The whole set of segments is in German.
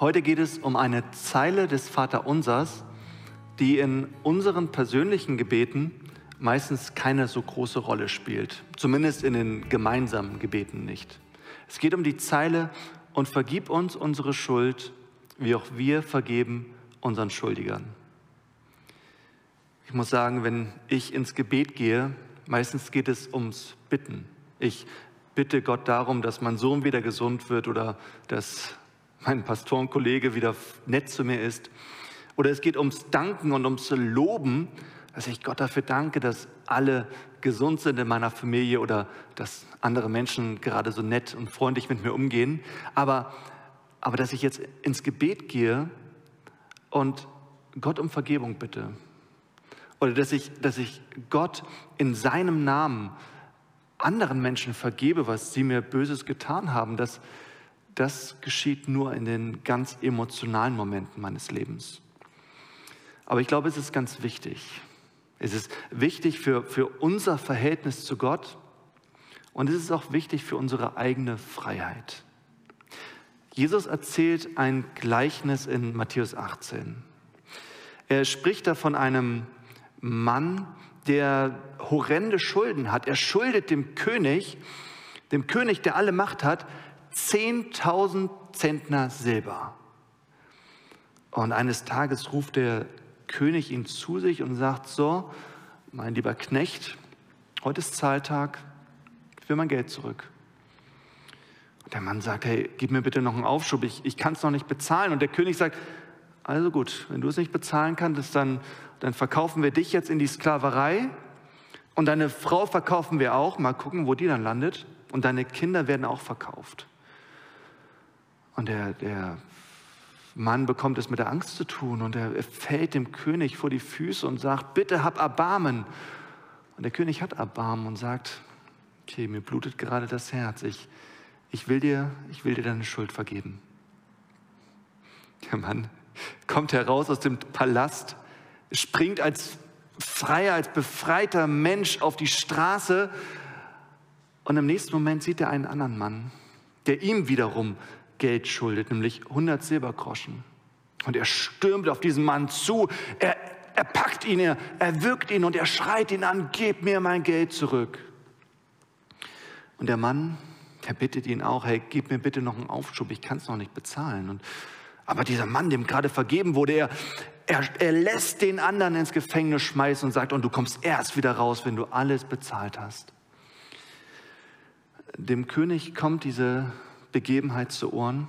Heute geht es um eine Zeile des Vaterunsers, die in unseren persönlichen Gebeten meistens keine so große Rolle spielt, zumindest in den gemeinsamen Gebeten nicht. Es geht um die Zeile, und vergib uns unsere Schuld, wie auch wir vergeben unseren Schuldigern. Ich muss sagen, wenn ich ins Gebet gehe, meistens geht es ums Bitten. Ich bitte Gott darum, dass mein Sohn wieder gesund wird oder dass mein Pastorenkollege wieder nett zu mir ist. Oder es geht ums Danken und ums Loben, dass ich Gott dafür danke, dass alle gesund sind in meiner Familie oder dass andere Menschen gerade so nett und freundlich mit mir umgehen. Aber, aber dass ich jetzt ins Gebet gehe und Gott um Vergebung bitte. Oder dass ich, dass ich Gott in seinem Namen anderen Menschen vergebe, was sie mir Böses getan haben, das, das geschieht nur in den ganz emotionalen Momenten meines Lebens. Aber ich glaube, es ist ganz wichtig, es ist wichtig für, für unser Verhältnis zu Gott und es ist auch wichtig für unsere eigene Freiheit. Jesus erzählt ein Gleichnis in Matthäus 18. Er spricht da von einem Mann, der horrende Schulden hat. Er schuldet dem König, dem König, der alle Macht hat, 10.000 Zentner Silber. Und eines Tages ruft der König ihn zu sich und sagt, so, mein lieber Knecht, heute ist Zahltag, ich will mein Geld zurück. Und der Mann sagt, hey, gib mir bitte noch einen Aufschub, ich, ich kann es noch nicht bezahlen. Und der König sagt, also gut, wenn du es nicht bezahlen kannst, dann, dann verkaufen wir dich jetzt in die Sklaverei und deine Frau verkaufen wir auch, mal gucken, wo die dann landet. Und deine Kinder werden auch verkauft. Und der, der Mann bekommt es mit der Angst zu tun und er fällt dem König vor die Füße und sagt, bitte hab Erbarmen. Und der König hat Erbarmen und sagt, okay, mir blutet gerade das Herz, ich, ich, will, dir, ich will dir deine Schuld vergeben. Der Mann kommt heraus aus dem Palast, springt als freier, als befreiter Mensch auf die Straße und im nächsten Moment sieht er einen anderen Mann, der ihm wiederum Geld schuldet, nämlich 100 Silbergroschen. Und er stürmt auf diesen Mann zu, er, er packt ihn, er, er wirkt ihn und er schreit ihn an, gib mir mein Geld zurück. Und der Mann, der bittet ihn auch, hey, gib mir bitte noch einen Aufschub, ich kann es noch nicht bezahlen. Und, aber dieser Mann, dem gerade vergeben wurde, er, er, er lässt den anderen ins Gefängnis schmeißen und sagt, und du kommst erst wieder raus, wenn du alles bezahlt hast. Dem König kommt diese Begebenheit zu Ohren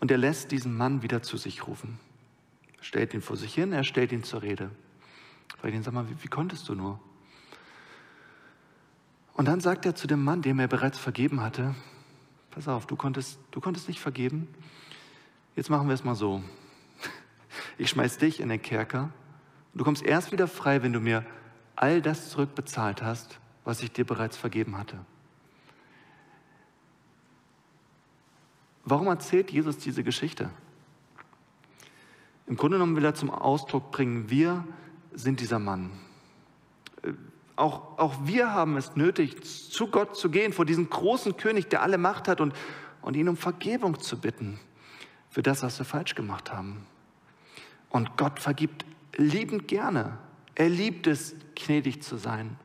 und er lässt diesen Mann wieder zu sich rufen. Stellt ihn vor sich hin, er stellt ihn zur Rede. Fragt ihn, sag mal, wie, wie konntest du nur? Und dann sagt er zu dem Mann, dem er bereits vergeben hatte, pass auf, du konntest, du konntest nicht vergeben. Jetzt machen wir es mal so. Ich schmeiß dich in den Kerker. Du kommst erst wieder frei, wenn du mir all das zurückbezahlt hast, was ich dir bereits vergeben hatte. Warum erzählt Jesus diese Geschichte? Im Grunde genommen will er zum Ausdruck bringen, wir sind dieser Mann. Äh, auch, auch wir haben es nötig, zu Gott zu gehen, vor diesen großen König, der alle Macht hat, und, und ihn um Vergebung zu bitten für das, was wir falsch gemacht haben. Und Gott vergibt liebend gerne. Er liebt es, gnädig zu sein.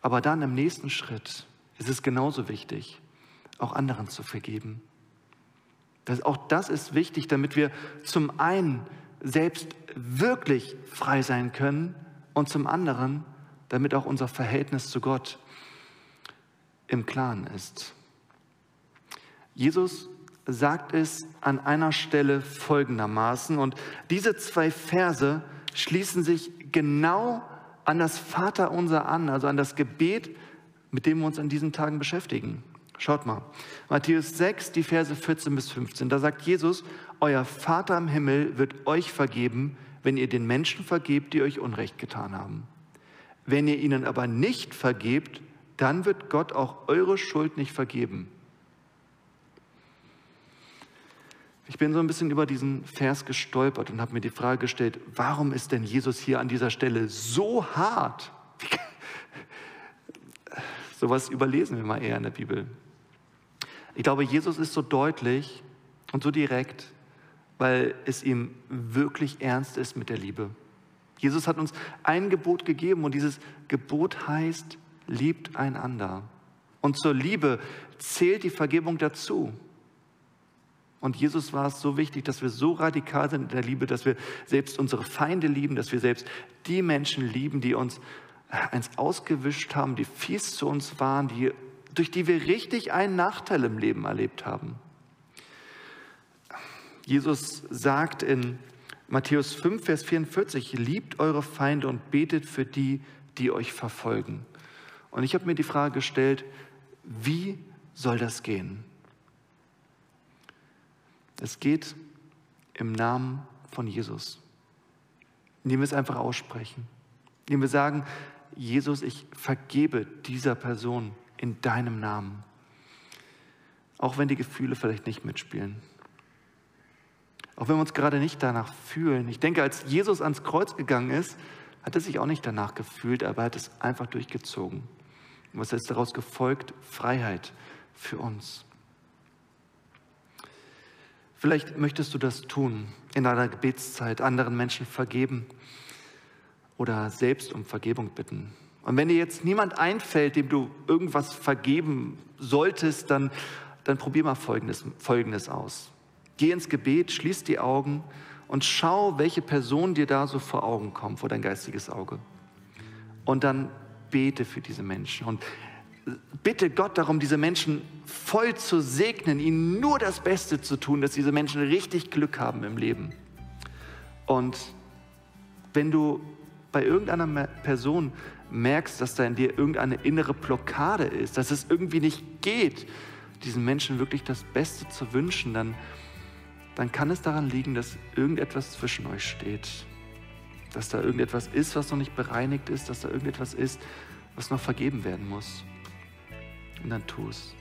Aber dann im nächsten Schritt ist es genauso wichtig, auch anderen zu vergeben. Das, auch das ist wichtig, damit wir zum einen selbst wirklich frei sein können und zum anderen, damit auch unser Verhältnis zu Gott im Klaren ist. Jesus sagt es an einer Stelle folgendermaßen und diese zwei Verse schließen sich genau an das Vaterunser an, also an das Gebet, mit dem wir uns an diesen Tagen beschäftigen. Schaut mal, Matthäus 6, die Verse 14 bis 15, da sagt Jesus, euer Vater im Himmel wird euch vergeben, wenn ihr den Menschen vergebt, die euch Unrecht getan haben. Wenn ihr ihnen aber nicht vergebt, dann wird Gott auch eure Schuld nicht vergeben. Ich bin so ein bisschen über diesen Vers gestolpert und habe mir die Frage gestellt, warum ist denn Jesus hier an dieser Stelle so hart? Sowas überlesen wir mal eher in der Bibel. Ich glaube, Jesus ist so deutlich, Und so direkt, weil es ihm wirklich ernst ist mit der Liebe. Jesus hat uns ein Gebot gegeben und dieses Gebot heißt, liebt einander. Und zur Liebe zählt die Vergebung dazu. Und Jesus war es so wichtig, dass wir so radikal sind in der Liebe, dass wir selbst unsere Feinde lieben, dass wir selbst die Menschen lieben, die uns eins ausgewischt haben, die fies zu uns waren, die, durch die wir richtig einen Nachteil im Leben erlebt haben. Jesus sagt in Matthäus 5, Vers 44, liebt eure Feinde und betet für die, die euch verfolgen. Und ich habe mir die Frage gestellt, wie soll das gehen? Es geht im Namen von Jesus, indem wir es einfach aussprechen, indem wir sagen, Jesus, ich vergebe dieser Person in deinem Namen, auch wenn die Gefühle vielleicht nicht mitspielen. Auch wenn wir uns gerade nicht danach fühlen. Ich denke, als Jesus ans Kreuz gegangen ist, hat er sich auch nicht danach gefühlt, aber er hat es einfach durchgezogen. Und was ist daraus gefolgt? Freiheit für uns. Vielleicht möchtest du das tun in deiner Gebetszeit, anderen Menschen vergeben oder selbst um Vergebung bitten. Und wenn dir jetzt niemand einfällt, dem du irgendwas vergeben solltest, dann, dann probier mal Folgendes, Folgendes aus. Geh ins Gebet, schließ die Augen und schau, welche Person dir da so vor Augen kommt, vor dein geistiges Auge. Und dann bete für diese Menschen und bitte Gott darum, diese Menschen voll zu segnen, ihnen nur das Beste zu tun, dass diese Menschen richtig Glück haben im Leben. Und wenn du bei irgendeiner Person merkst, dass da in dir irgendeine innere Blockade ist, dass es irgendwie nicht geht, diesen Menschen wirklich das Beste zu wünschen, dann dann kann es daran liegen, dass irgendetwas zwischen euch steht. Dass da irgendetwas ist, was noch nicht bereinigt ist, dass da irgendetwas ist, was noch vergeben werden muss. Und dann tu es.